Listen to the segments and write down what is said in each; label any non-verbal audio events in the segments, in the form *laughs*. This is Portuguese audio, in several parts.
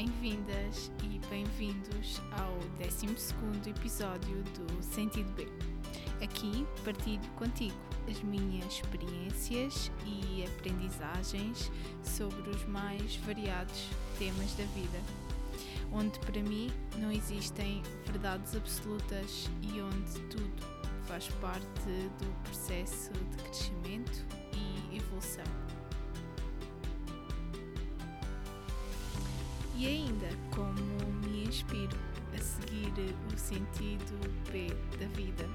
Bem-vindas e bem-vindos ao 12 episódio do Sentido B. Aqui partilho contigo as minhas experiências e aprendizagens sobre os mais variados temas da vida, onde para mim não existem verdades absolutas e onde tudo faz parte do processo de crescimento e evolução. E ainda, como me inspiro a seguir o sentido B da vida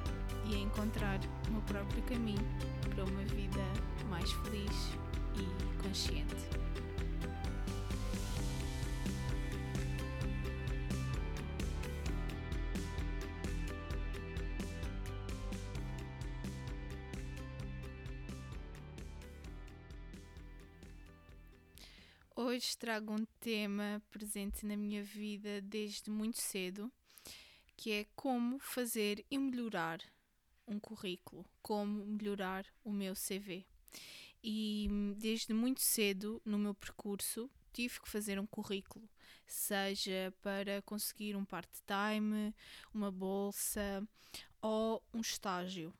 e a encontrar o meu próprio caminho para uma vida mais feliz e consciente. Trago um tema presente na minha vida desde muito cedo, que é como fazer e melhorar um currículo, como melhorar o meu CV. E desde muito cedo no meu percurso tive que fazer um currículo, seja para conseguir um part-time, uma bolsa ou um estágio.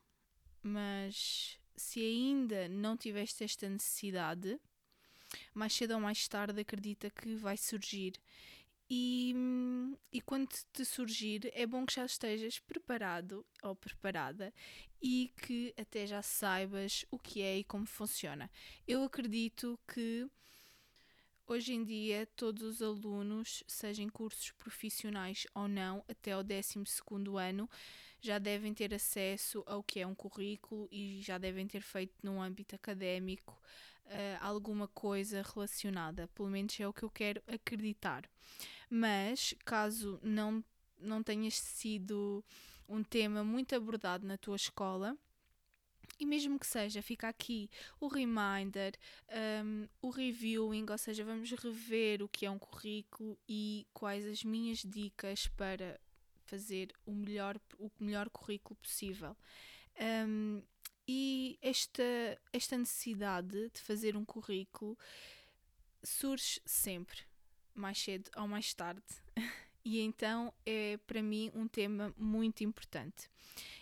Mas se ainda não tiveste esta necessidade, mais cedo ou mais tarde acredita que vai surgir. E, e quando te surgir, é bom que já estejas preparado ou preparada e que até já saibas o que é e como funciona. Eu acredito que Hoje em dia, todos os alunos, sejam cursos profissionais ou não, até o 12 ano, já devem ter acesso ao que é um currículo e já devem ter feito no âmbito académico uh, alguma coisa relacionada. Pelo menos é o que eu quero acreditar. Mas, caso não, não tenha sido um tema muito abordado na tua escola, e mesmo que seja, fica aqui o reminder, um, o reviewing, ou seja, vamos rever o que é um currículo e quais as minhas dicas para fazer o melhor, o melhor currículo possível. Um, e esta, esta necessidade de fazer um currículo surge sempre, mais cedo ou mais tarde. *laughs* E então é para mim um tema muito importante.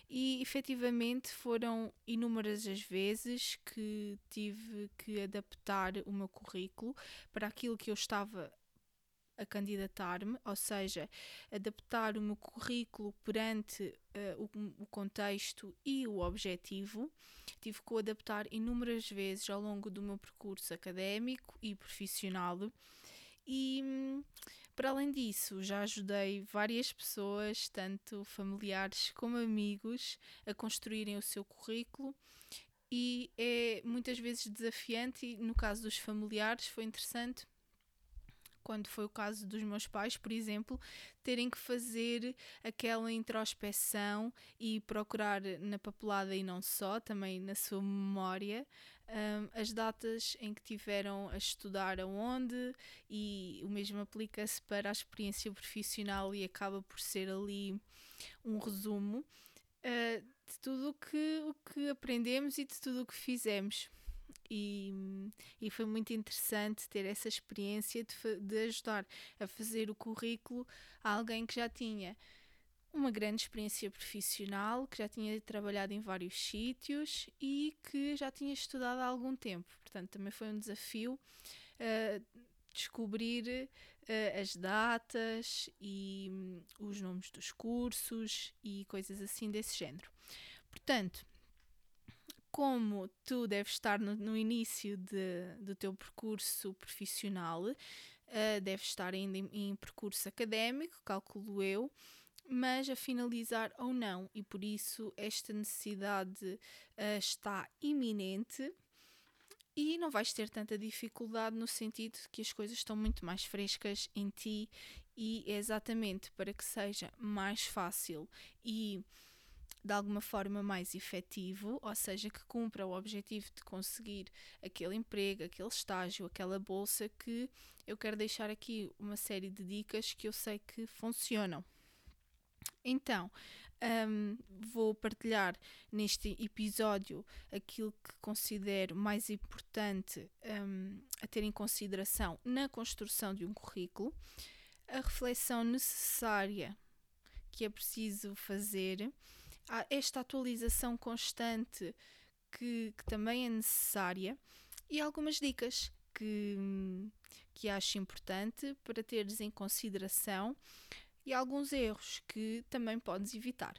E efetivamente foram inúmeras as vezes que tive que adaptar o meu currículo para aquilo que eu estava a candidatar-me, ou seja, adaptar o meu currículo perante uh, o, o, contexto e o objetivo. Tive que o adaptar inúmeras vezes ao longo do meu percurso académico e profissional e para além disso, já ajudei várias pessoas, tanto familiares como amigos, a construírem o seu currículo e é muitas vezes desafiante e no caso dos familiares foi interessante quando foi o caso dos meus pais, por exemplo, terem que fazer aquela introspeção e procurar na papelada e não só, também na sua memória, um, as datas em que tiveram a estudar aonde e o mesmo aplica-se para a experiência profissional e acaba por ser ali um resumo uh, de tudo o que, o que aprendemos e de tudo o que fizemos. E, e foi muito interessante ter essa experiência de, de ajudar a fazer o currículo a alguém que já tinha uma grande experiência profissional, que já tinha trabalhado em vários sítios e que já tinha estudado há algum tempo. Portanto, também foi um desafio uh, descobrir uh, as datas e um, os nomes dos cursos e coisas assim desse género. Portanto, como tu deves estar no, no início de, do teu percurso profissional, uh, deves estar ainda em, em, percurso académico, calculo eu, mas a finalizar ou não, e por isso esta necessidade uh, está iminente. E não vais ter tanta dificuldade no sentido que as coisas estão muito mais frescas em ti, e é exatamente para que seja mais fácil e de alguma forma mais efetivo, ou seja, que cumpra o objetivo de conseguir aquele emprego, aquele estágio, aquela bolsa, que eu quero deixar aqui uma série de dicas que eu sei que funcionam. Então, um, vou partilhar neste episódio aquilo que considero mais importante um, a ter em consideração na construção de um currículo, a reflexão necessária que é preciso fazer, esta atualização constante que, que também é necessária e algumas dicas que, que acho importante para teres em consideração e alguns erros que também podes evitar.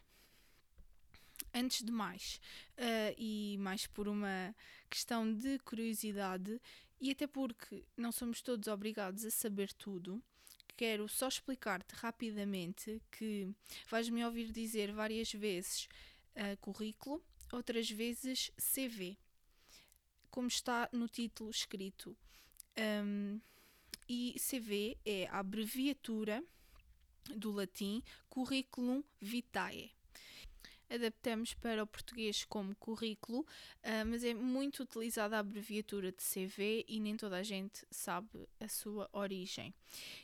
Antes de mais, uh, e mais por uma questão de curiosidade, e até porque não somos todos obrigados a saber tudo, quero só explicar-te rapidamente que vais-me ouvir dizer várias vezes uh, currículo, outras vezes CV, como está no título escrito. Um, e CV é a abreviatura do latim Curriculum Vitae. Adaptamos para o português como currículo, uh, mas é muito utilizada a abreviatura de CV e nem toda a gente sabe a sua origem.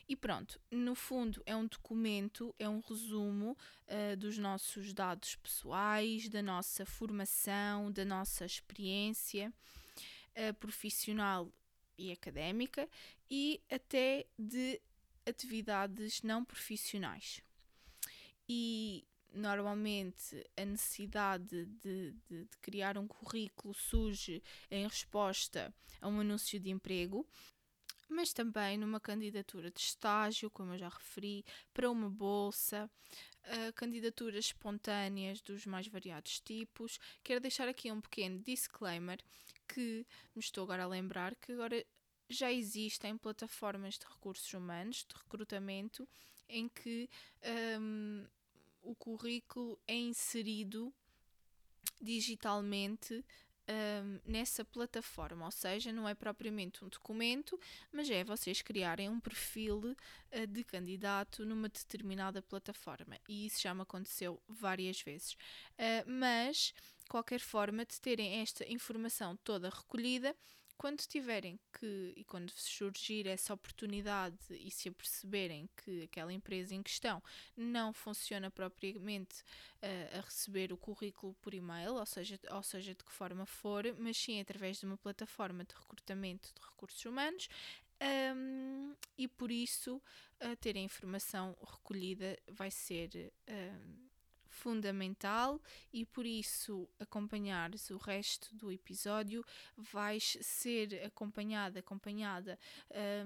E pronto, no fundo é um documento, é um resumo uh, dos nossos dados pessoais, da nossa formação, da nossa experiência uh, profissional e académica e até de atividades não profissionais. E normalmente a necessidade de, de, de, criar um currículo surge em resposta a um anúncio de emprego, mas também numa candidatura de estágio, como eu já referi, para uma bolsa, uh, candidaturas espontâneas dos mais variados tipos. Quero deixar aqui um pequeno disclaimer que me estou agora a lembrar que agora já existem plataformas de recursos humanos, de recrutamento, em que um, o currículo é inserido digitalmente um, nessa plataforma, ou seja, não é propriamente um documento, mas é vocês criarem um perfil uh, de candidato numa determinada plataforma. E isso já me aconteceu várias vezes. Uh, mas, qualquer forma, de terem esta informação toda recolhida, quando tiverem que, e quando surgir essa oportunidade e se aperceberem que aquela empresa em questão não funciona propriamente uh, a receber o currículo por e-mail, ou seja, ou seja, de que forma for, mas sim através de uma plataforma de recrutamento de recursos humanos, um, e por isso uh, ter a informação recolhida vai ser uh, fundamental e por isso acompanhares o resto do episódio vais ser acompanhada, acompanhada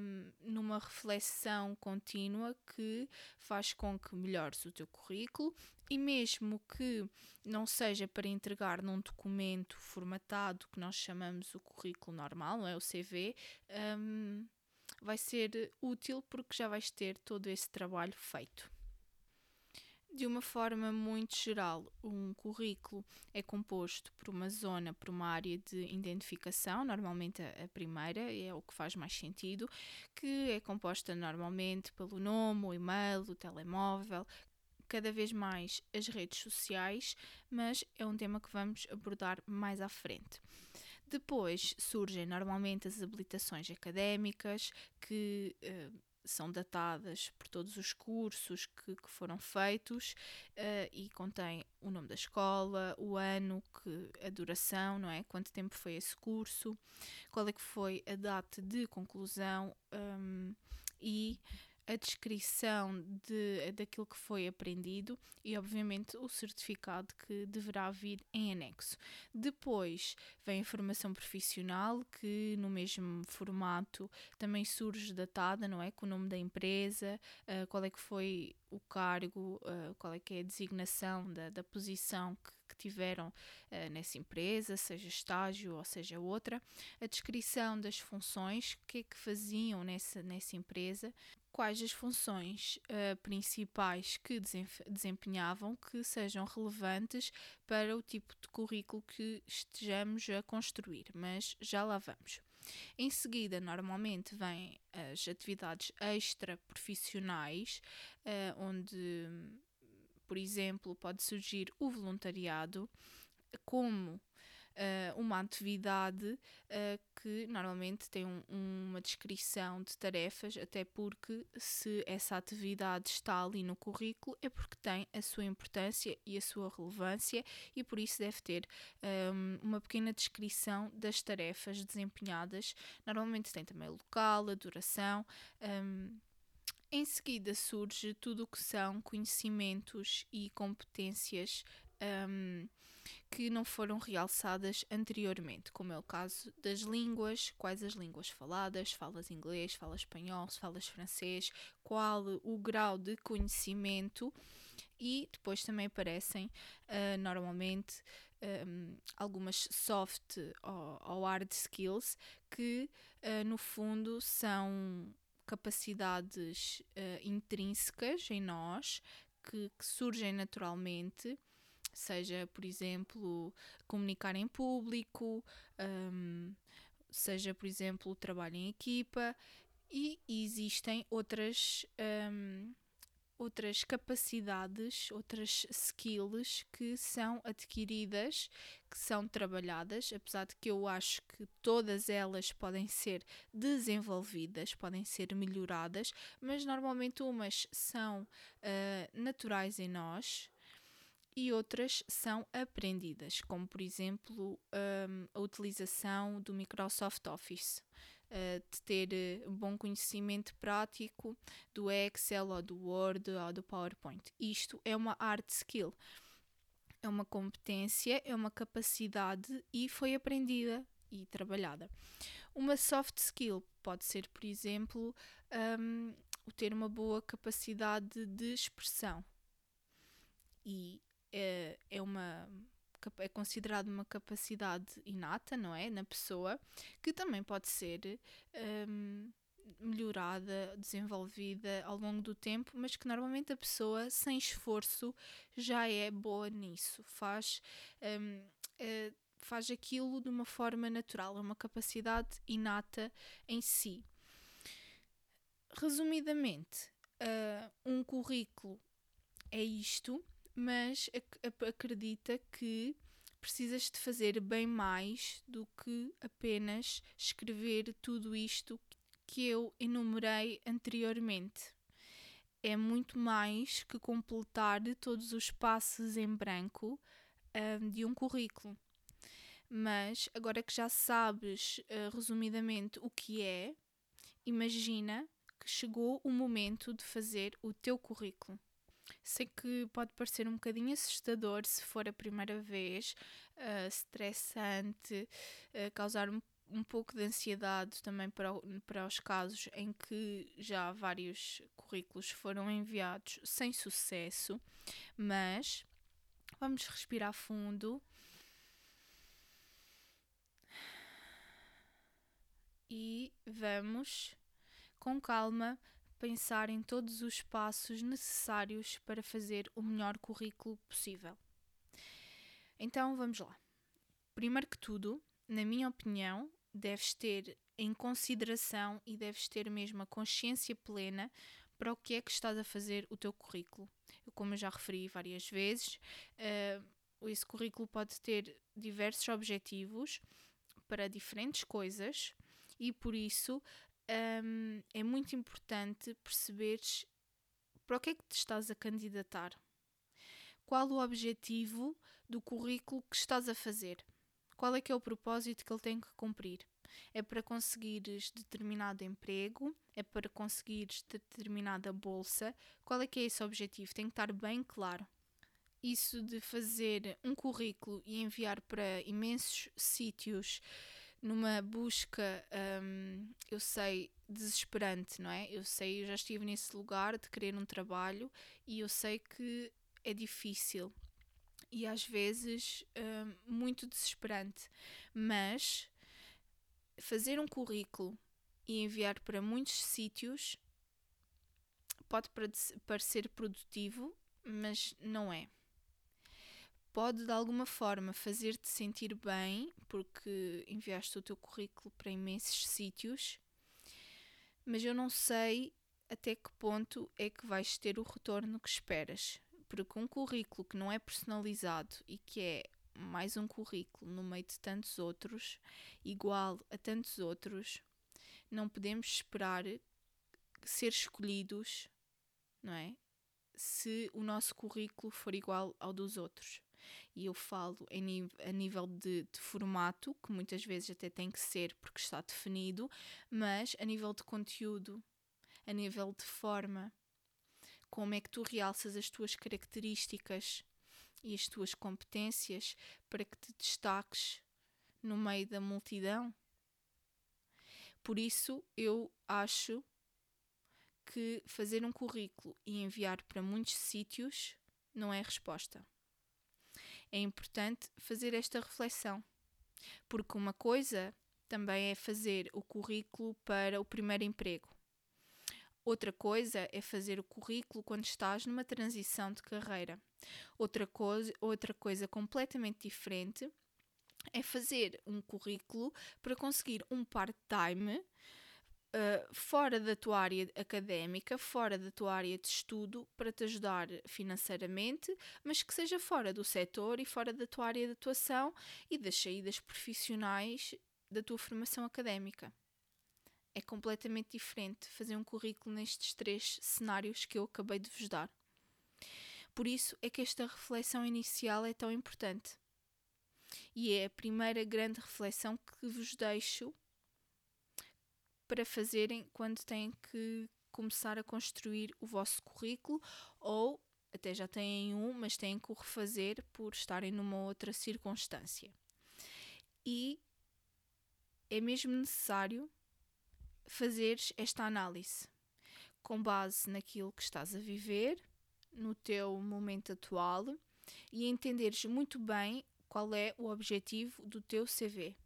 um, numa reflexão contínua que faz com que melhores o teu currículo e mesmo que não seja para entregar num documento formatado que nós chamamos o currículo normal, não é o CV, um, vai ser útil porque já vais ter todo esse trabalho feito. De uma forma muito geral, um currículo é composto por uma zona, por uma área de identificação, normalmente a primeira, é o que faz mais sentido, que é composta normalmente pelo nome, o e-mail, o telemóvel, cada vez mais as redes sociais, mas é um tema que vamos abordar mais à frente. Depois surgem normalmente as habilitações académicas, que uh, são datadas por todos os cursos que, que foram feitos uh, e contém o nome da escola, o ano, que, a duração, não é? Quanto tempo foi esse curso, qual é que foi a data de conclusão um, e a descrição de, daquilo que foi aprendido e, obviamente, o certificado que deverá vir em anexo. Depois vem a formação profissional, que no mesmo formato também surge datada, não é? Com o nome da empresa, uh, qual é que foi o cargo, uh, qual é que é a designação da, da posição que, que tiveram uh, nessa empresa, seja estágio ou seja outra, a descrição das funções, o que é que faziam nessa, nessa empresa, quais as funções uh, principais que desempenhavam que sejam relevantes para o tipo de currículo que estejamos a construir, mas já lá vamos. Em seguida, normalmente vêm as atividades extra-profissionais, uh, onde, por exemplo, pode surgir o voluntariado como uh, uma atividade uh, que normalmente tem um, uma descrição de tarefas, até porque se essa atividade está ali no currículo é porque tem a sua importância e a sua relevância e por isso deve ter um, uma pequena descrição das tarefas desempenhadas. Normalmente tem também o local, a duração. Um, em seguida surge tudo o que são conhecimentos e competências um, que não foram realçadas anteriormente, como é o caso das línguas, quais as línguas faladas, falas inglês, falas espanhol, falas francês, qual o grau de conhecimento e depois também aparecem uh, normalmente um, algumas soft ou, ou, hard skills que uh, no fundo são capacidades uh, intrínsecas em nós que, que surgem naturalmente seja, por exemplo, comunicar em público, um, seja, por exemplo, trabalho em equipa, e existem outras. Um, outras capacidades, outras skills que são adquiridas, que são trabalhadas, apesar de que eu acho que todas elas podem ser desenvolvidas, podem ser melhoradas, mas normalmente umas são uh, naturais em nós, e outras são aprendidas, como por exemplo um, a utilização do Microsoft Office, uh, de ter uh, bom conhecimento prático do Excel ou do Word ou do PowerPoint. Isto é uma hard skill, é uma competência, é uma capacidade e foi aprendida e trabalhada. Uma soft skill pode ser, por exemplo, um, ter uma boa capacidade de expressão. E é, é uma é considerado uma capacidade inata, não é? Na pessoa, que também pode ser um, melhorada, desenvolvida ao longo do tempo, mas que normalmente a pessoa, sem esforço, já é boa nisso, faz, um, é, faz aquilo de uma forma natural, é uma capacidade inata em si. Resumidamente, uh, um currículo é isto mas ac acredita que precisas de fazer bem mais do que apenas escrever tudo isto que eu enumerei anteriormente. É muito mais que completar todos os passos em branco um, de um currículo. Mas agora que já sabes uh, resumidamente o que é, imagina que chegou o momento de fazer o teu currículo. Sei que pode parecer um bocadinho assustador se for a primeira vez, uh, estressante, uh, causar um, um pouco de ansiedade também para, para os casos em que já vários currículos foram enviados sem sucesso, mas vamos respirar fundo. E vamos com calma pensar em todos os passos necessários para fazer o melhor currículo possível. Então vamos lá. Primeiro que tudo, na minha opinião, deves ter em consideração e deves ter mesmo a consciência plena para o que é que estás a fazer o teu currículo. Eu, como eu já referi várias vezes, uh, esse currículo pode ter diversos objetivos para diferentes coisas e por isso um, é muito importante perceberes para o que é que te estás a candidatar. Qual o objetivo do currículo que estás a fazer? Qual é que é o propósito que ele tem que cumprir? É para conseguires determinado emprego? É para conseguires determinada bolsa? Qual é que é esse objetivo? Tem que estar bem claro. Isso de fazer um currículo e enviar para imensos sítios numa busca, um, eu sei, desesperante, não é? Eu sei, eu já estive nesse lugar de querer um trabalho e eu sei que é difícil. E às vezes um, muito desesperante, mas fazer um currículo e enviar para muitos sítios pode parecer produtivo, mas não é pode de alguma forma fazer-te sentir bem, porque enviaste o teu currículo para imensos sítios, mas eu não sei até que ponto é que vais ter o retorno que esperas. Porque um currículo que não é personalizado e que é mais um currículo no meio de tantos outros, igual a tantos outros, não podemos esperar ser escolhidos, não é? Se o nosso currículo for igual ao dos outros. E eu falo em, a nível de, de, formato, que muitas vezes até tem que ser porque está definido, mas a nível de conteúdo, a nível de forma, como é que tu realças as tuas características e as tuas competências para que te destaques no meio da multidão. Por isso, eu acho que fazer um currículo e enviar para muitos sítios não é resposta. É importante fazer esta reflexão, porque uma coisa também é fazer o currículo para o primeiro emprego. Outra coisa é fazer o currículo quando estás numa transição de carreira. Outra coisa, outra coisa completamente diferente é fazer um currículo para conseguir um part-time uh, fora da tua área académica, fora da tua área de estudo, para te ajudar financeiramente, mas que seja fora do setor e fora da tua área de atuação e das saídas profissionais da tua formação académica é completamente diferente fazer um currículo nestes três cenários que eu acabei de vos dar. Por isso é que esta reflexão inicial é tão importante. E é a primeira grande reflexão que vos deixo para fazerem quando têm que começar a construir o vosso currículo ou até já têm um, mas têm que o refazer por estarem numa outra circunstância. E é mesmo necessário fazeres esta análise com base naquilo que estás a viver, no teu momento atual e entenderes muito bem qual é o objetivo do teu CV.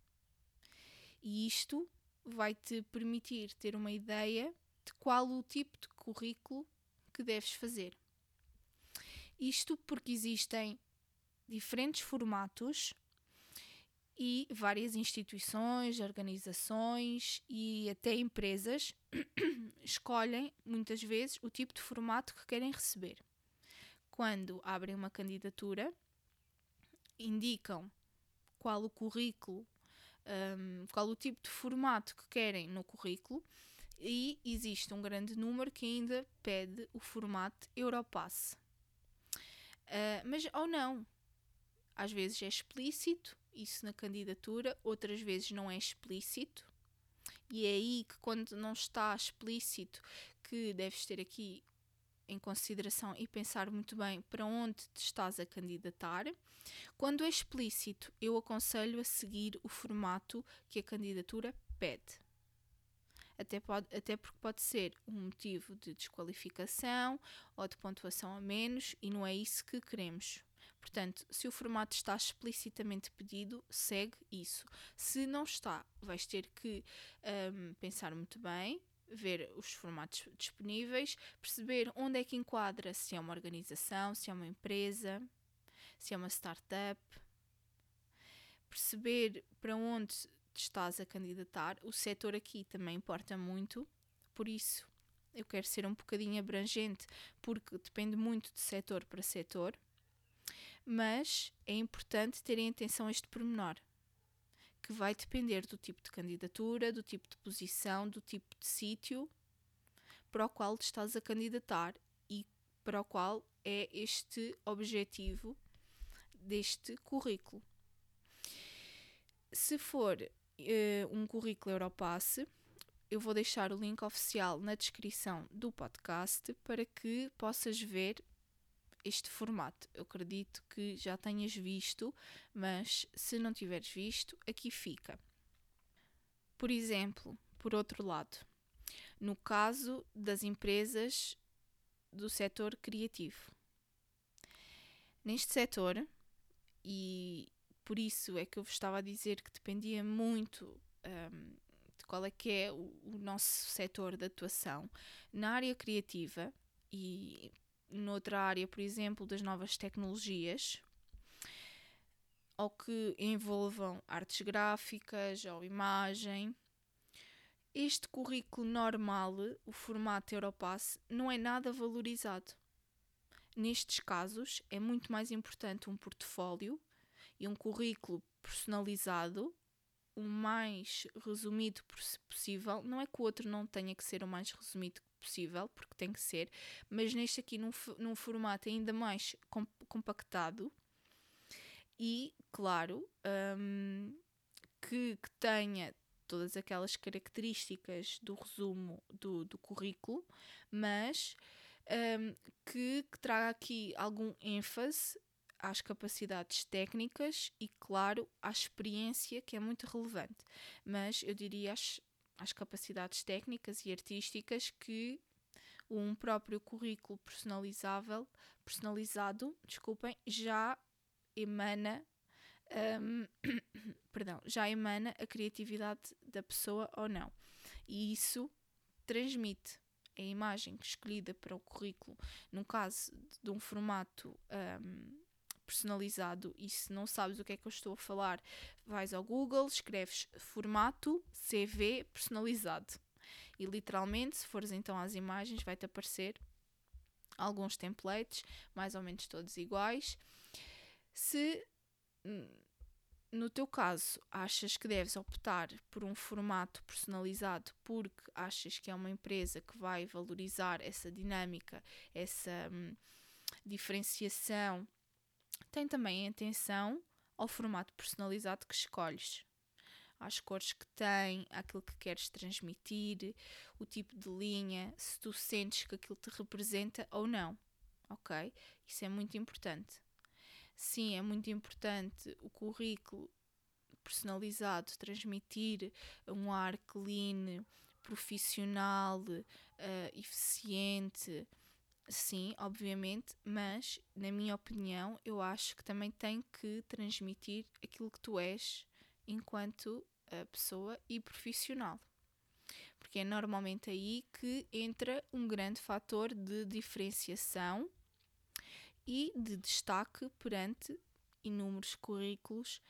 E isto vai te permitir ter uma ideia de qual o tipo de currículo que deves fazer. Isto porque existem diferentes formatos e várias instituições, organizações e até empresas *clears throat* escolhem muitas vezes o tipo de formato que querem receber. Quando abrem uma candidatura, indicam qual o currículo, um, qual o tipo de formato que querem no currículo e existe um grande número que ainda pede o formato Europass. Uh, mas ou não, às vezes é explícito isso na candidatura, outras vezes não é explícito. E é aí que, quando não está explícito, que deves ter aqui em consideração e pensar muito bem para onde te estás a candidatar. Quando é explícito, eu aconselho a seguir o formato que a candidatura pede. Até, pode, até porque pode ser um motivo de desqualificação ou de pontuação a menos e não é isso que queremos. Portanto, se o formato está explicitamente pedido, segue isso. Se não está, vais ter que um, pensar muito bem, ver os formatos disponíveis, perceber onde é que enquadra, se é uma organização, se é uma empresa, se é uma startup, perceber para onde te estás a candidatar. O setor aqui também importa muito, por isso eu quero ser um bocadinho abrangente, porque depende muito de setor para setor mas é importante terem atenção a este pormenor, que vai depender do tipo de candidatura, do tipo de posição, do tipo de sítio para o qual te estás a candidatar e para o qual é este objetivo deste currículo. Se for uh, um currículo Europass, eu vou deixar o link oficial na descrição do podcast para que possas ver este formato. Eu acredito que já tenhas visto, mas se não tiveres visto, aqui fica. Por exemplo, por outro lado, no caso das empresas do setor criativo. Neste setor, e por isso é que eu vos estava a dizer que dependia muito um, de qual é que é o, o nosso setor de atuação, na área criativa, e noutra área, por exemplo, das novas tecnologias, ou que envolvam artes gráficas ou imagem. Este currículo normal, o formato Europass, não é nada valorizado. Nestes casos, é muito mais importante um portfólio E um currículo personalizado, o mais resumido possível, não é que o outro não tenha que ser o mais resumido possível, porque tem que ser, mas neste aqui num, num formato ainda mais compactado e, claro, um, que, que tenha todas aquelas características do resumo do, do currículo, mas um, que, que traga aqui algum ênfase às capacidades técnicas e, claro, à experiência, que é muito relevante. Mas eu diria às, às capacidades técnicas e artísticas que um próprio currículo personalizável, personalizado, desculpem, já emana um, *coughs* perdão, já emana a criatividade da pessoa ou não. E isso transmite a imagem escolhida para o currículo, no caso de um formato um, personalizado, e se não sabes o que é que eu estou a falar, vais ao Google, escreves formato CV personalizado. E literalmente, se fores então às imagens, vai-te aparecer alguns templates, mais ou menos todos iguais. Se hum, no teu caso achas que deves optar por um formato personalizado porque achas que é uma empresa que vai valorizar essa dinâmica, essa hum, diferenciação, tem também atenção ao formato personalizado que escolhes. Às cores que tem, àquilo que queres transmitir, o tipo de linha, se tu sentes que aquilo te representa ou não. Ok? Isso é muito importante. Sim, é muito importante o currículo personalizado transmitir um ar clean, profissional, uh, eficiente. Sim, obviamente, mas na minha opinião, eu acho que também tem que transmitir aquilo que tu és enquanto uh, pessoa e profissional. Porque é normalmente aí que entra um grande fator de diferenciação e de destaque perante inúmeros currículos,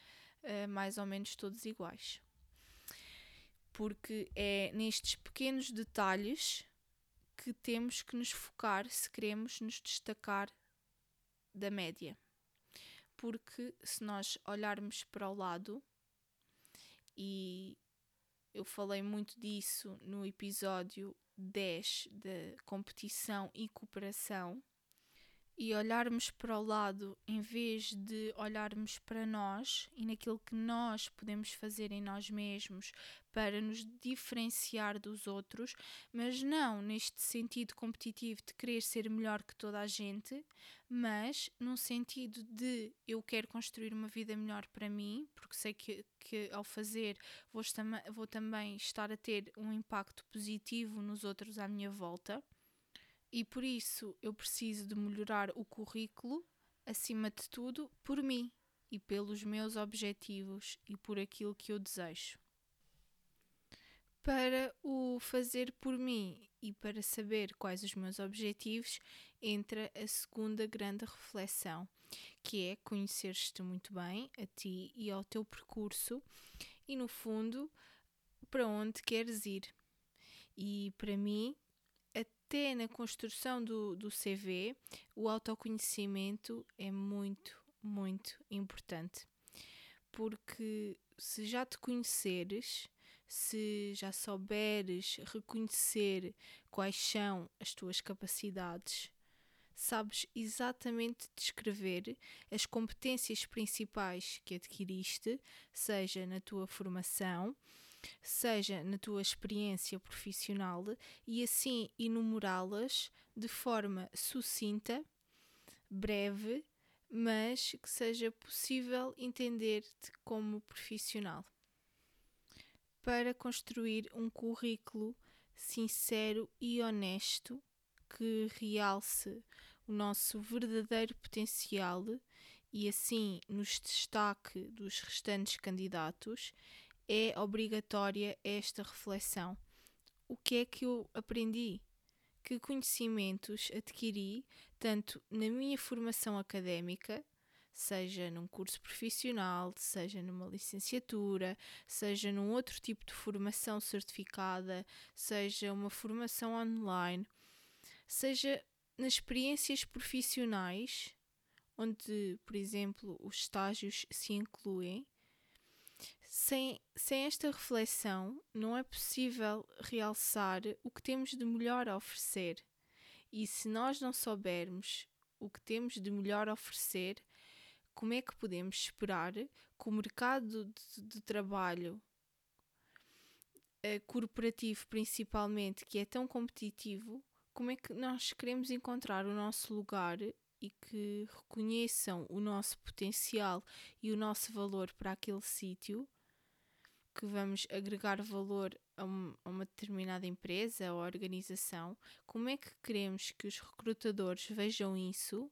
uh, mais ou menos todos iguais. Porque é nestes pequenos detalhes que temos que nos focar se queremos nos destacar da média. Porque se nós olharmos para o lado, e eu falei muito disso no episódio 10 da competição e cooperação, e olharmos para o lado em vez de olharmos para nós e naquilo que nós podemos fazer em nós mesmos para nos diferenciar dos outros, mas não neste sentido competitivo de querer ser melhor que toda a gente, mas num sentido de eu quero construir uma vida melhor para mim, porque sei que, que ao fazer vou, vou também estar a ter um impacto positivo nos outros à minha volta e por isso eu preciso de melhorar o currículo, acima de tudo, por mim e pelos meus objetivos e por aquilo que eu desejo. Para o fazer por mim e para saber quais os meus objetivos, entra a segunda grande reflexão, que é conhecer-te muito bem, a ti e ao teu percurso, e no fundo, para onde queres ir. E para mim, até na construção do, do CV, o autoconhecimento é muito, muito importante. Porque se já te conheceres, se já souberes reconhecer quais são as tuas capacidades, sabes exatamente descrever as competências principais que adquiriste, seja na tua formação, seja na tua experiência profissional e assim enumerá-las de forma sucinta, breve, mas que seja possível entender-te como profissional. Para construir um currículo sincero e honesto que realce o nosso verdadeiro potencial e assim nos destaque dos restantes candidatos é obrigatória esta reflexão. O que é que eu aprendi? Que conhecimentos adquiri tanto na minha formação académica, seja num curso profissional, seja numa licenciatura, seja num outro tipo de formação certificada, seja uma formação online, seja nas experiências profissionais onde, por exemplo, os estágios se incluem, sem, sem esta reflexão, não é possível realçar o que temos de melhor a oferecer. E se nós não soubermos o que temos de melhor a oferecer, como é que podemos esperar que o mercado de, de trabalho uh, corporativo, principalmente, que é tão competitivo, como é que nós queremos encontrar o nosso lugar e que reconheçam o nosso potencial e o nosso valor para aquele sítio, que vamos agregar valor a, um, uma determinada empresa ou organização, como é que queremos que os recrutadores vejam isso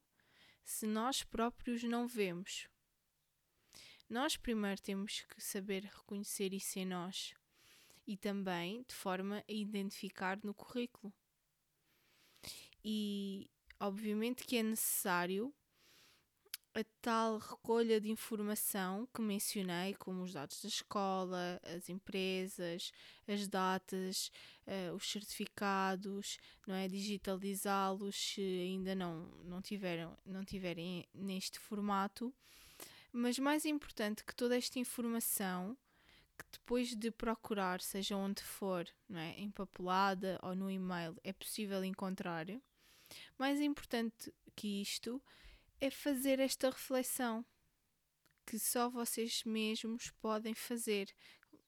se nós próprios não vemos? Nós primeiro temos que saber reconhecer isso em nós e também de forma a identificar no currículo. E obviamente que é necessário a tal recolha de informação que mencionei, como os dados da escola, as empresas, as datas, uh, os certificados, não é? digitalizá-los se ainda não, não, tiveram, não tiverem neste formato. Mas mais importante que toda esta informação que depois de procurar, seja onde for, não é? empapelada ou no e-mail, é possível encontrar. Mais importante que isto é fazer esta reflexão que só vocês mesmos podem fazer,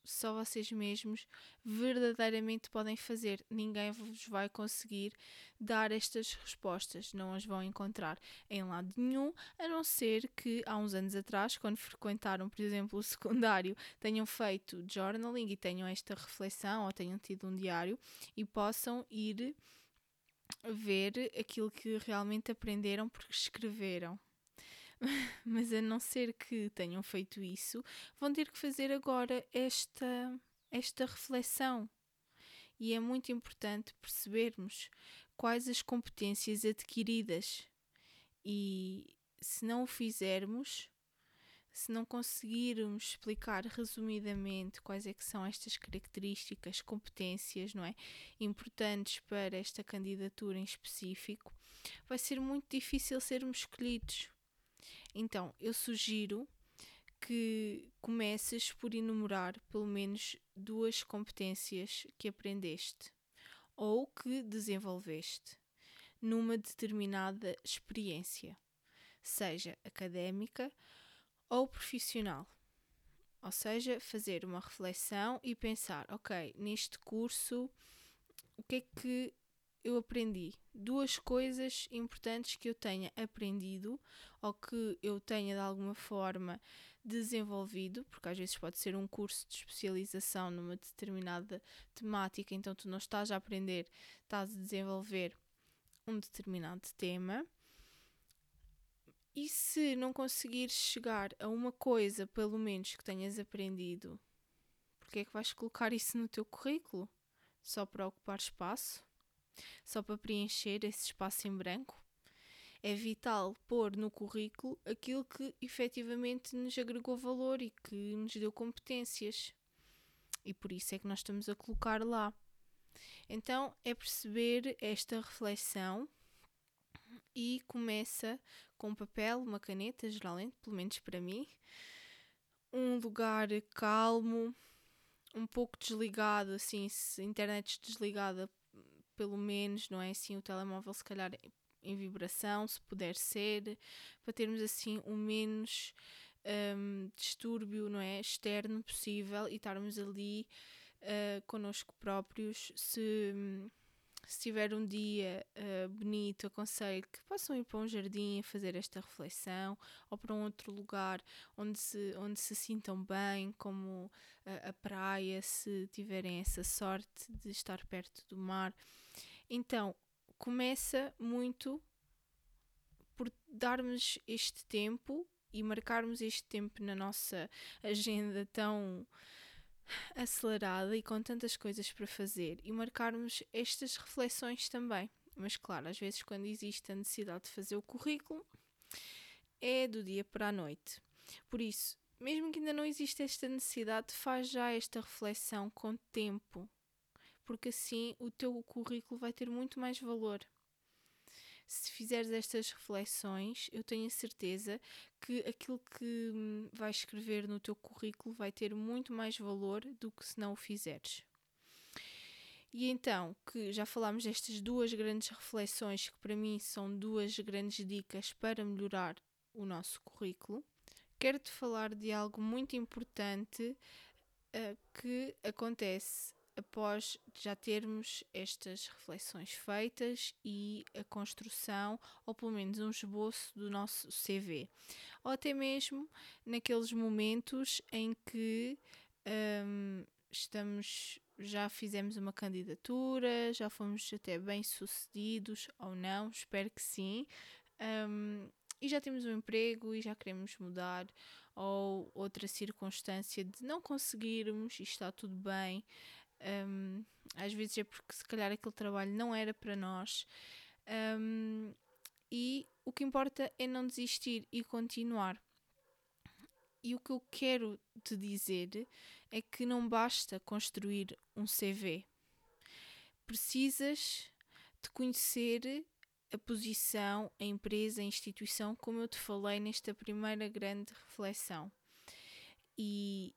só vocês mesmos verdadeiramente podem fazer. Ninguém vos vai conseguir dar estas respostas, não as vão encontrar em lado nenhum, a não ser que há uns anos atrás, quando frequentaram, por exemplo, o secundário, tenham feito journaling e tenham esta reflexão ou tenham tido um diário e possam ir ver aquilo que realmente aprenderam porque escreveram. *laughs* Mas a não ser que tenham feito isso, vão ter que fazer agora esta, esta reflexão. E é muito importante percebermos quais as competências adquiridas. E se não o fizermos, se não conseguirmos explicar resumidamente quais é que são estas características, competências, não é, importantes para esta candidatura em específico, vai ser muito difícil sermos escolhidos. Então, eu sugiro que comeces por enumerar pelo menos duas competências que aprendeste ou que desenvolveste numa determinada experiência, seja académica ou profissional. Ou seja, fazer uma reflexão e pensar: ok, neste curso, o que é que eu aprendi? Duas coisas importantes que eu tenha aprendido ou que eu tenha de alguma forma desenvolvido, porque às vezes pode ser um curso de especialização numa determinada temática, então tu não estás a aprender, estás a desenvolver um determinado tema e se não conseguires chegar a uma coisa, pelo menos que tenhas aprendido, porque é que vais colocar isso no teu currículo? Só para ocupar espaço? Só para preencher esse espaço em branco? É vital pôr no currículo aquilo que efetivamente nos agregou valor e que nos deu competências. E por isso é que nós estamos a colocar lá. Então é perceber esta reflexão e começa com papel, uma caneta, geralmente, pelo menos para mim, um lugar calmo, um pouco desligado, assim, se internet desligada, pelo menos, não é assim, o telemóvel se calhar em vibração, se puder ser, para termos assim o menos um, distúrbio, não é, externo possível e estarmos ali uh, connosco próprios, se se tiver um dia uh, bonito, aconselho que possam ir para um jardim fazer esta reflexão ou para um outro lugar onde se, onde se sintam bem, como uh, a praia, se tiverem essa sorte de estar perto do mar. Então, começa muito por darmos este tempo e marcarmos este tempo na nossa agenda tão acelerada e com tantas coisas para fazer e marcarmos estas reflexões também. Mas, claro, às vezes, quando existe a necessidade de fazer o currículo, é do dia para a noite. Por isso, mesmo que ainda não exista esta necessidade, faz já esta reflexão com tempo, porque assim o teu currículo vai ter muito mais valor. Se fizeres estas reflexões, eu tenho a certeza que aquilo que hum, vais escrever no teu currículo vai ter muito mais valor do que se não o fizeres. E então, que já falámos destas duas grandes reflexões, que para mim são duas grandes dicas para melhorar o nosso currículo, quero-te falar de algo muito importante uh, que acontece após já termos estas reflexões feitas e a construção, ou pelo menos um esboço do nosso CV, ou até mesmo naqueles momentos em que um, estamos já fizemos uma candidatura, já fomos até bem sucedidos ou não, espero que sim. Um, e já temos um emprego e já queremos mudar, ou outra circunstância de não conseguirmos e está tudo bem. Um, às vezes é porque se calhar aquele trabalho não era para nós. Um, e o que importa é não desistir e continuar. E o que eu quero te dizer é que não basta construir um CV. Precisas de conhecer a posição, a empresa, a instituição, como eu te falei nesta primeira grande reflexão. E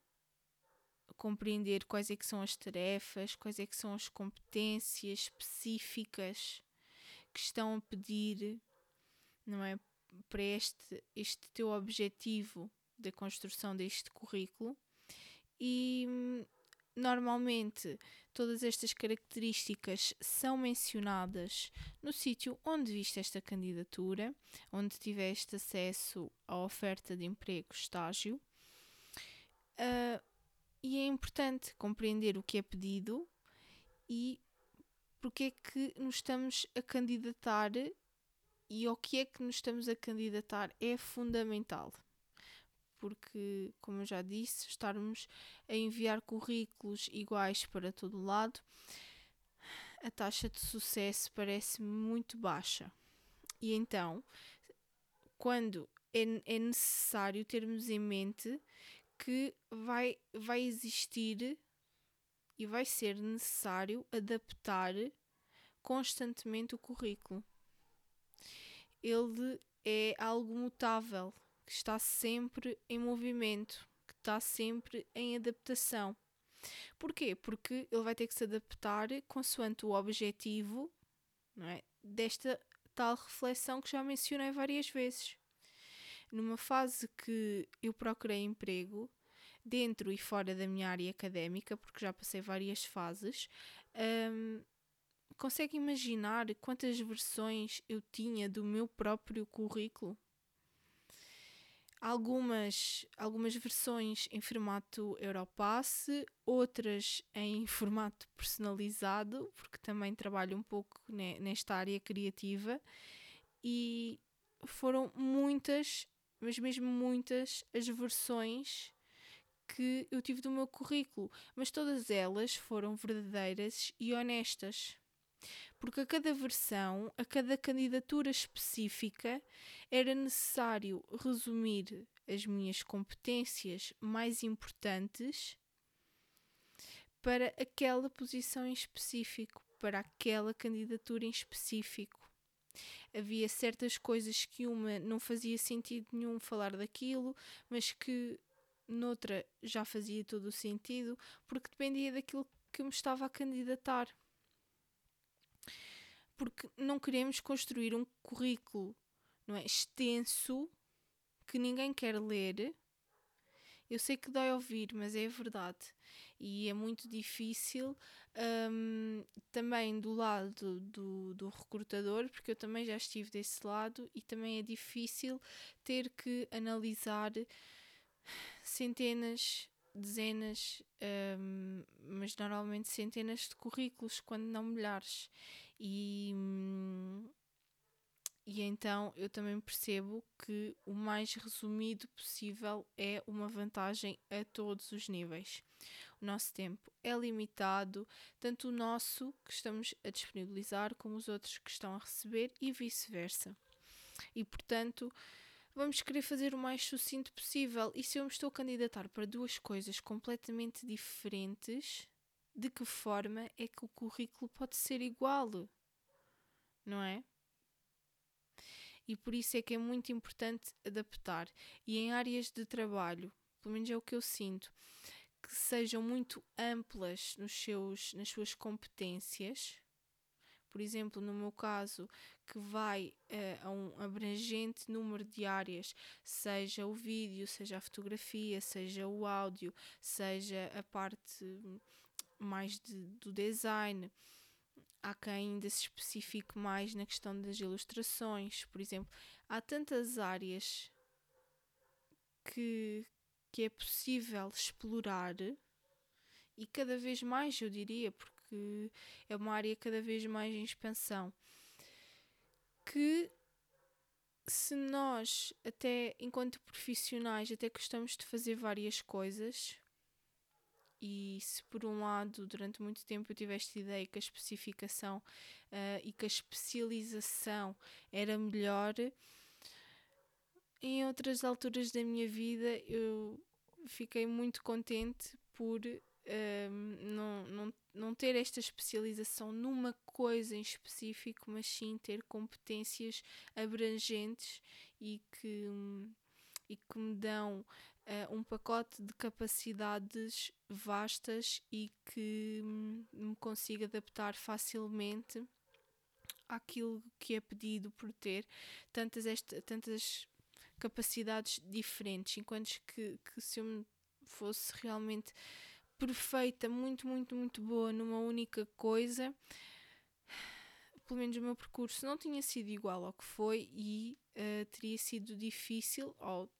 compreender quais é que são as tarefas, quais é que são as competências específicas que estão a pedir, não é, para este, este teu objetivo da construção deste currículo e normalmente todas estas características são mencionadas no sítio onde viste esta candidatura, onde tiveste acesso à oferta de emprego, estágio. Uh, e é importante compreender o que é pedido e porque é que nos estamos a candidatar e ao que é que nos estamos a candidatar é fundamental porque, como eu já disse, estarmos a enviar currículos iguais para todo lado, a taxa de sucesso parece muito baixa. E então, quando é, é necessário termos em mente que vai, vai existir e vai ser necessário adaptar constantemente o currículo. Ele é algo mutável, que está sempre em movimento, que está sempre em adaptação. Porquê? Porque ele vai ter que se adaptar consoante o objetivo não é, desta tal reflexão que já mencionei várias vezes. Numa fase que eu procurei emprego, dentro e fora da minha área académica, porque já passei várias fases, um, consegue imaginar quantas versões eu tinha do meu próprio currículo? algumas, algumas versões em formato Europass, outras em *laughs* formato personalizado, porque também trabalho um pouco nesta área criativa, e foram muitas, mas mesmo muitas, as versões que eu tive do meu currículo, mas todas elas foram verdadeiras e honestas porque a cada versão, a cada candidatura específica, era necessário resumir as minhas competências mais importantes para aquela posição em específico, para aquela candidatura em específico. Havia certas coisas que uma não fazia sentido nenhum falar daquilo, mas que noutra já fazia todo o sentido, porque dependia daquilo que me estava a candidatar porque não queremos construir um currículo não é, extenso que ninguém quer ler. Eu sei que dói ouvir, mas é verdade. E é muito difícil um, também do lado do, do recrutador, porque eu também já estive desse lado, e também é difícil ter que analisar centenas, dezenas, um, mas normalmente centenas de currículos, quando não milhares. E, e então eu também percebo que o mais resumido possível é uma vantagem a todos os níveis. O nosso tempo é limitado, tanto o nosso que estamos a disponibilizar, como os outros que estão a receber e vice-versa. E portanto, vamos querer fazer o mais sucinto possível. E se eu me estou a candidatar para duas coisas completamente diferentes, de que forma é que o currículo pode ser igual? Não é? E por isso é que é muito importante adaptar. E em áreas de trabalho, pelo menos é o que eu sinto, que sejam muito amplas nos seus, nas suas competências. Por exemplo, no meu caso, que vai uh, a um abrangente número de áreas, seja o vídeo, seja a fotografia, seja o áudio, seja a parte mais de, do design. Há quem ainda se especifique mais na questão das ilustrações, por exemplo. Há tantas áreas que, que é possível explorar e cada vez mais, eu diria, porque é uma área cada vez mais em expansão que se nós, até enquanto profissionais, até gostamos de fazer várias coisas, e se por um lado durante muito tempo eu tive esta ideia que a especificação uh, e que a especialização era melhor, em outras alturas da minha vida eu fiquei muito contente por não, não, não ter esta especialização numa coisa em específico, mas sim ter competências abrangentes e que, e que me dão uh, um pacote de capacidades vastas e que me consiga adaptar facilmente àquilo que é pedido por ter. Tantas, esta, tantas capacidades diferentes, enquanto que, que se eu fosse realmente perfeita, muito, muito, muito boa numa única coisa, pelo menos o meu percurso não tinha sido igual ao que foi e uh, teria sido difícil, ou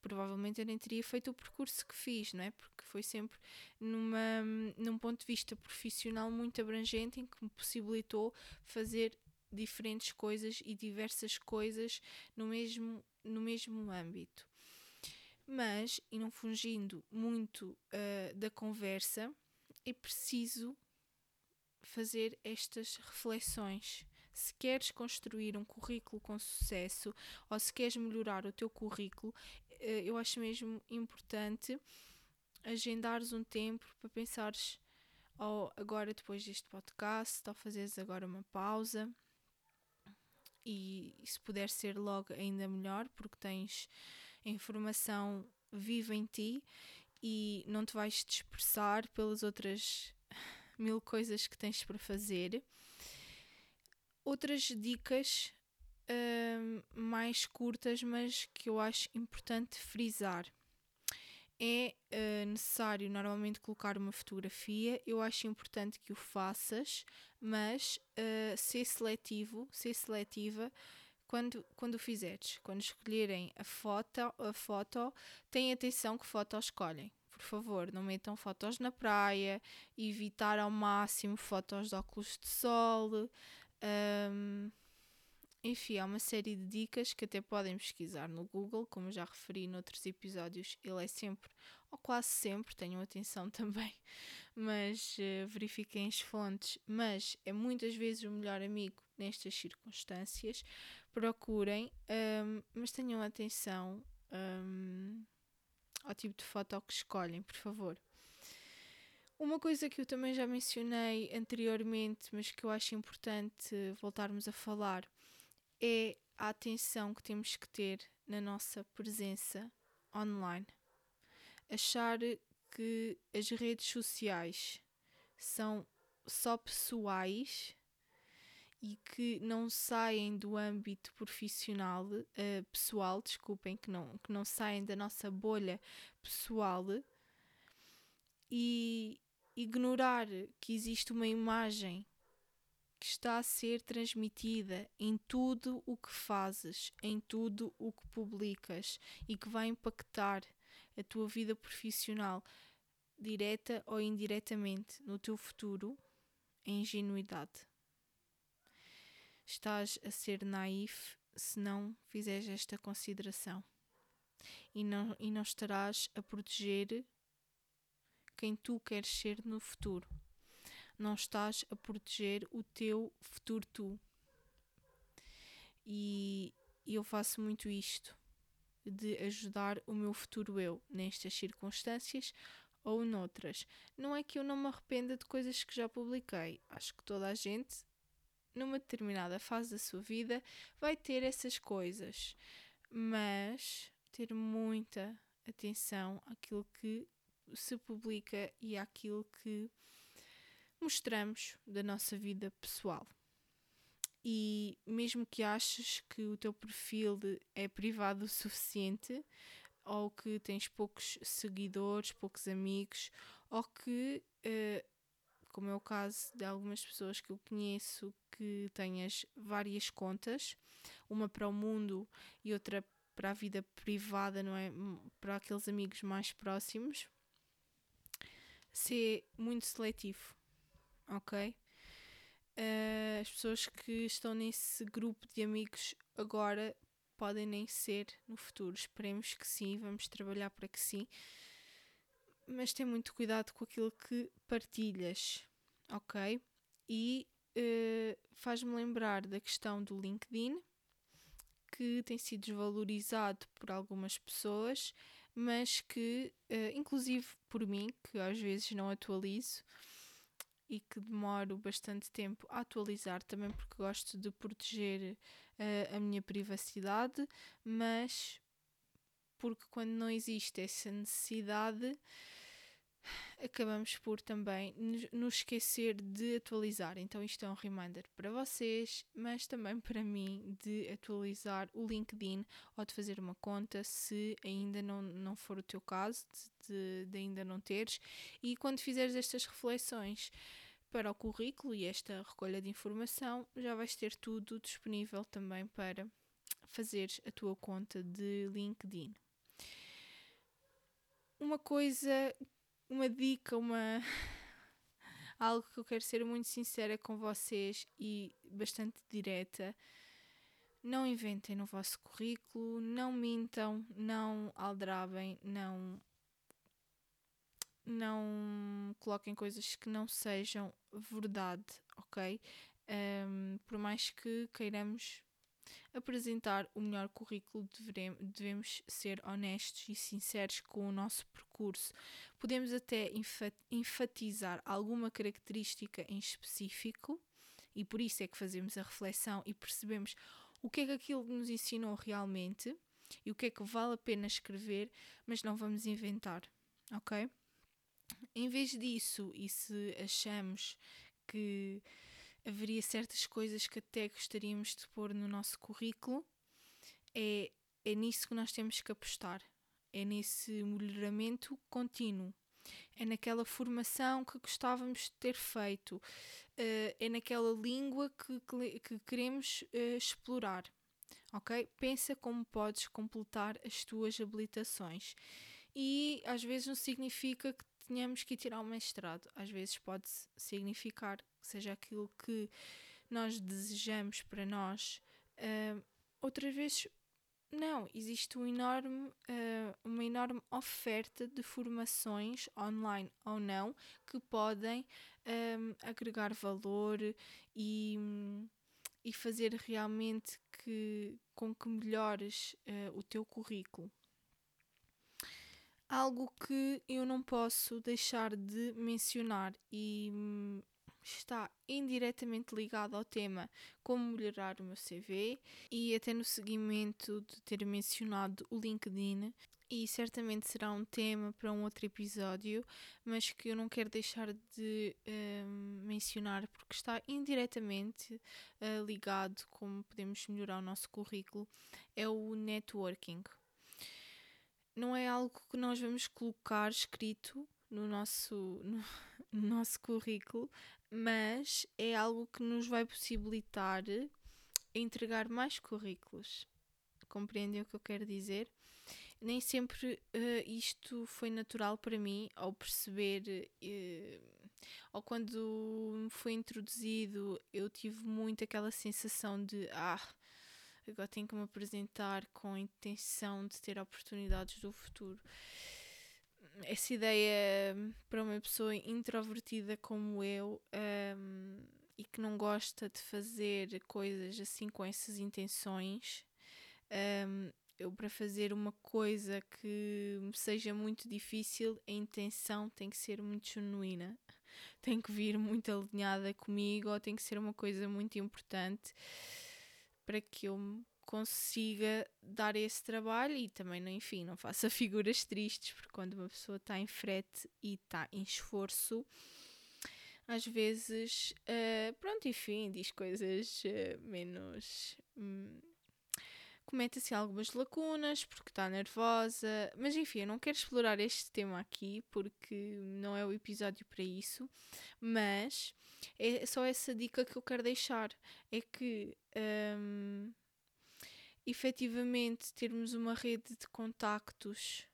provavelmente eu nem teria feito o percurso que fiz, não é? Porque foi sempre numa, num ponto de vista profissional muito abrangente em que me possibilitou fazer diferentes coisas e diversas coisas no mesmo, no mesmo âmbito. Mas, e não fugindo muito uh, da conversa, é preciso fazer estas reflexões. Se queres construir um currículo com sucesso ou se queres melhorar o teu currículo, uh, eu acho mesmo importante agendares um tempo para pensares ou agora depois deste podcast, ou fazeres agora uma pausa e se puder ser logo ainda melhor, porque tens a informação vive em ti e não te vais dispersar pelas outras *laughs* mil coisas que tens para fazer. Outras dicas uh, mais curtas, mas que eu acho importante frisar. É uh, necessário normalmente colocar uma fotografia, eu acho importante que o faças, mas uh, ser seletivo, ser seletiva quando, quando fizeres, quando escolherem a foto, a foto, tenham atenção que foto escolhem. Por favor, não metam fotos na praia, evitar ao máximo fotos de óculos de sol. Um, enfim, há uma série de dicas que até podem pesquisar no Google, como já referi noutros episódios, ele é sempre, ou quase sempre, tenham atenção *laughs* também, mas uh, verifiquem as fontes. Mas é muitas vezes o melhor amigo nestas circunstâncias, procurem, um, mas tenham atenção um, ao tipo de foto que escolhem, por favor. Uma coisa que eu também já mencionei anteriormente, mas que eu acho importante voltarmos a falar, é a atenção que temos que ter na nossa presença online. Achar que as redes sociais são só pessoais e que não saem do âmbito profissional, uh, pessoal, desculpem, que não, que não saem da nossa bolha pessoal e ignorar que existe uma imagem que está a ser transmitida em tudo o que fazes, em tudo o que publicas e que vai impactar a tua vida profissional direta ou indiretamente no teu futuro é ingenuidade estás a ser naif se não fizeres esta consideração e não, e não estarás a proteger quem tu queres ser no futuro. Não estás a proteger o teu futuro tu. E eu faço muito isto de ajudar o meu futuro eu nestas circunstâncias ou noutras. Não é que eu não me arrependa de coisas que já publiquei. Acho que toda a gente numa determinada fase da sua vida, vai ter essas coisas, mas ter muita atenção àquilo que se publica e àquilo que mostramos da nossa vida pessoal. E mesmo que aches que o teu perfil é privado o suficiente, ou que tens poucos seguidores, poucos amigos, ou que, uh, como é o caso de algumas pessoas que eu conheço, que tenhas várias contas, uma para o mundo e outra para a vida privada, não é? Para aqueles amigos mais próximos, ser muito seletivo, ok? Uh, as pessoas que estão nesse grupo de amigos agora podem nem ser no futuro. Esperemos que sim, vamos trabalhar para que sim. Mas tem muito cuidado com aquilo que partilhas, ok? E uh, faz-me lembrar da questão do LinkedIn, que tem sido desvalorizado por algumas pessoas, mas que, uh, inclusive por mim, que às vezes não atualizo e que demoro bastante tempo a atualizar também porque gosto de proteger uh, a minha privacidade, mas porque quando não existe essa necessidade, acabamos por também nos esquecer de atualizar. Então, isto é um reminder para vocês, mas também para mim, de atualizar o LinkedIn ou de fazer uma conta, se ainda não, não for o teu caso, de, de ainda não teres. E quando fizeres estas reflexões, para o currículo e esta recolha de informação, já vais ter tudo disponível também para fazer a tua conta de LinkedIn. Uma coisa, uma dica, uma *laughs* algo que eu quero ser muito sincera com vocês e bastante direta. Não inventem no vosso currículo, não mintam, não aldrabem, não não coloquem coisas que não sejam verdade, ok? Um, por mais que queiramos apresentar o melhor currículo, devemos, ser honestos e sinceros com o nosso percurso. Podemos até enfatizar alguma característica em específico, e por isso é que fazemos a reflexão e percebemos o que é que aquilo nos ensinou realmente e o que é que vale a pena escrever, mas não vamos inventar, ok? Em vez disso, e se achamos que haveria certas coisas que até gostaríamos de pôr no nosso currículo, é, é nisso que nós temos que apostar. É nesse melhoramento contínuo. É naquela formação que gostávamos de ter feito. Uh, é naquela língua que, que queremos uh, explorar. Ok? Pensa como podes completar as tuas habilitações. E às vezes não significa que tenhamos que ir tirar um mestrado. Às vezes pode significar que seja aquilo que nós desejamos para nós. Uh, outras vezes não, existe um enorme, uh, uma enorme oferta de formações, online ou não, que podem um, agregar valor e, e fazer realmente que, com que melhores uh, o teu currículo algo que eu não posso deixar de mencionar e hum, está indiretamente ligado ao tema como melhorar o meu CV e até no seguimento de ter mencionado o LinkedIn. E certamente será um tema para um outro episódio, mas que eu não quero deixar de um, mencionar porque está indiretamente uh, ligado como podemos melhorar o nosso currículo, é o networking não é algo que nós vamos colocar escrito no nosso, no, *laughs* no nosso currículo, mas é algo que nos vai possibilitar entregar mais currículos. Compreendem o que eu quero dizer? Nem sempre uh, isto foi natural para mim, ao perceber, uh, ou quando foi introduzido, eu tive muito aquela sensação de ah, agora tenho que me apresentar com a intenção de ter oportunidades do futuro. Essa ideia para uma pessoa introvertida como eu um, e que não gosta de fazer coisas assim com essas intenções, um, eu para fazer uma coisa que seja muito difícil, a intenção tem que ser muito genuína. tem que vir muito alinhada comigo ou tem que ser uma coisa muito importante para que eu consiga dar esse trabalho e também, enfim, não faça *laughs* figuras tristes, porque quando uma pessoa está em frete e está em esforço, às vezes, uh, pronto, enfim, diz coisas uh, menos. Hum, comete assim algumas lacunas porque está nervosa, mas enfim, eu não quero explorar este tema aqui porque não é o episódio para isso, mas é só essa dica que eu quero deixar: é que um, efetivamente termos uma rede de contactos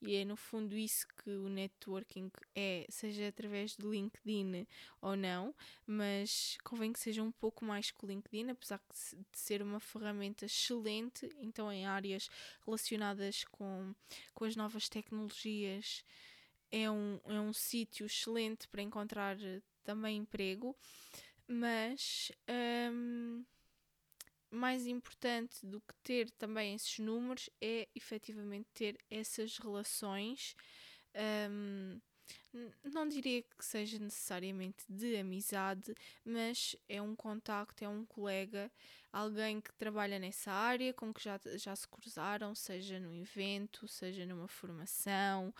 e é no fundo isso que o networking é, seja através do LinkedIn ou não, mas convém que seja um pouco mais que o LinkedIn, apesar de ser uma ferramenta excelente, então em áreas relacionadas com, com as novas tecnologias é um, é um sítio excelente para encontrar também emprego, mas hum, mais importante do que ter também esses números é efetivamente ter essas relações. Um, não diria que seja necessariamente de amizade, mas é um contacto, é um colega, alguém que trabalha nessa área, com que já, já se cruzaram, seja num evento, seja numa formação,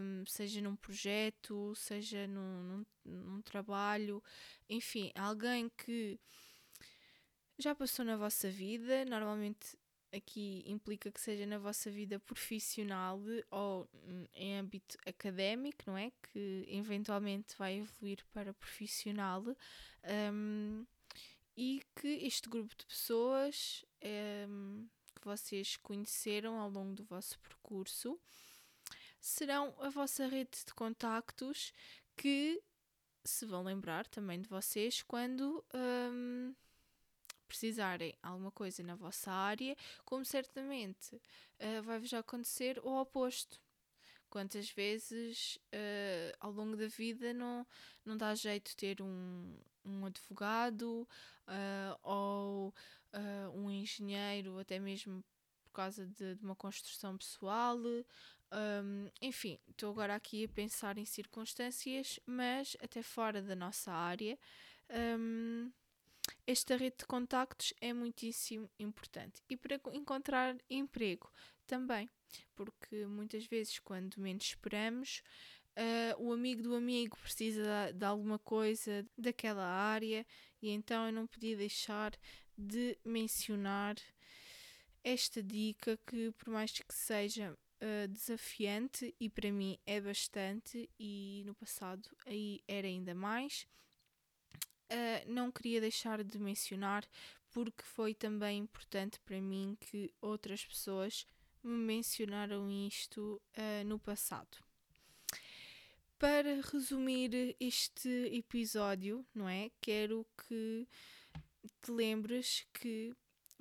um, seja num projeto, seja num, num, num trabalho, enfim, alguém que já passou na vossa vida, normalmente aqui implica que seja na vossa vida profissional ou em âmbito académico, não é? Que eventualmente vai evoluir para profissional um, e que este grupo de pessoas um, que vocês conheceram ao longo do vosso percurso serão a vossa rede de contactos que se vão lembrar também de vocês quando. Um, precisarem alguma coisa na vossa área, como certamente uh, vai-vos acontecer o oposto. Quantas vezes uh, ao longo da vida não, não dá jeito ter um, um advogado uh, ou um engenheiro, até mesmo por causa de, de uma construção pessoal. Um, enfim, estou agora aqui a pensar em circunstâncias, mas até fora da nossa área. Um, esta rede de contactos é muitíssimo importante. E para encontrar emprego também, porque muitas vezes, quando menos esperamos, uh, o amigo do amigo precisa de, alguma coisa daquela área, e então eu não podia deixar de mencionar esta dica que, por mais que seja Uh, desafiante e para mim é bastante e no passado aí era ainda mais uh, não queria deixar de mencionar porque foi também importante para mim que outras pessoas me mencionaram isto uh, no passado. Para resumir este episódio, não é? Quero que te lembres que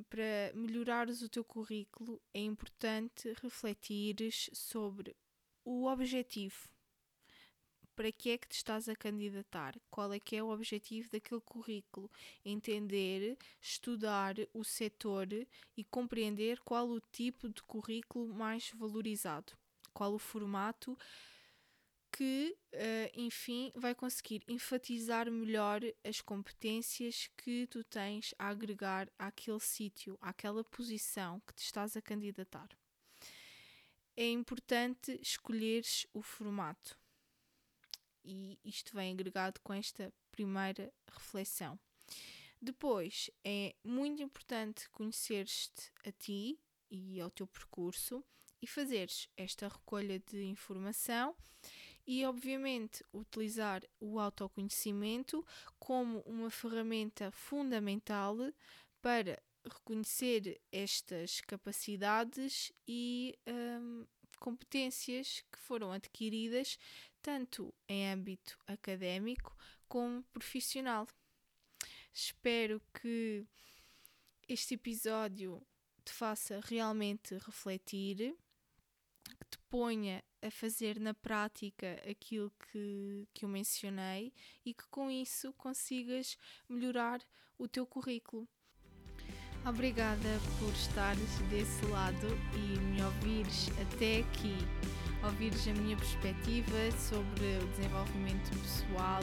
para melhorares o teu currículo é importante refletires sobre o objetivo para que é que te estás a candidatar, qual é que é o objetivo daquele currículo, entender, estudar o setor e compreender qual o tipo de currículo mais valorizado, qual o formato que, uh, enfim, vai conseguir enfatizar melhor as competências que tu tens a agregar àquele sítio, àquela posição que te estás a candidatar. É importante escolheres o formato e isto vem agregado com esta primeira reflexão. Depois, é muito importante conheceres-te a ti e ao teu percurso e fazeres esta recolha de informação e, obviamente, utilizar o autoconhecimento como uma ferramenta fundamental para reconhecer estas capacidades e um, competências que foram adquiridas tanto em âmbito académico como profissional. Espero que este episódio te faça realmente refletir, que te ponha a fazer na prática aquilo que, que eu mencionei e que com isso consigas melhorar o teu currículo. Obrigada por estares desse lado e me ouvires até aqui. Ouvires a minha perspectiva sobre o desenvolvimento pessoal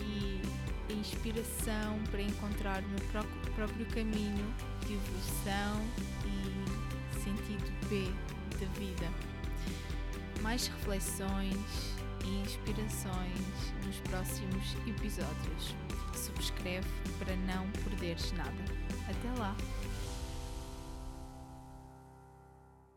e a inspiração para encontrar o meu próprio, próprio caminho de evolução e sentido B da vida. Mais reflexões e inspirações nos próximos episódios. Subscreve para não perderes nada. Até lá!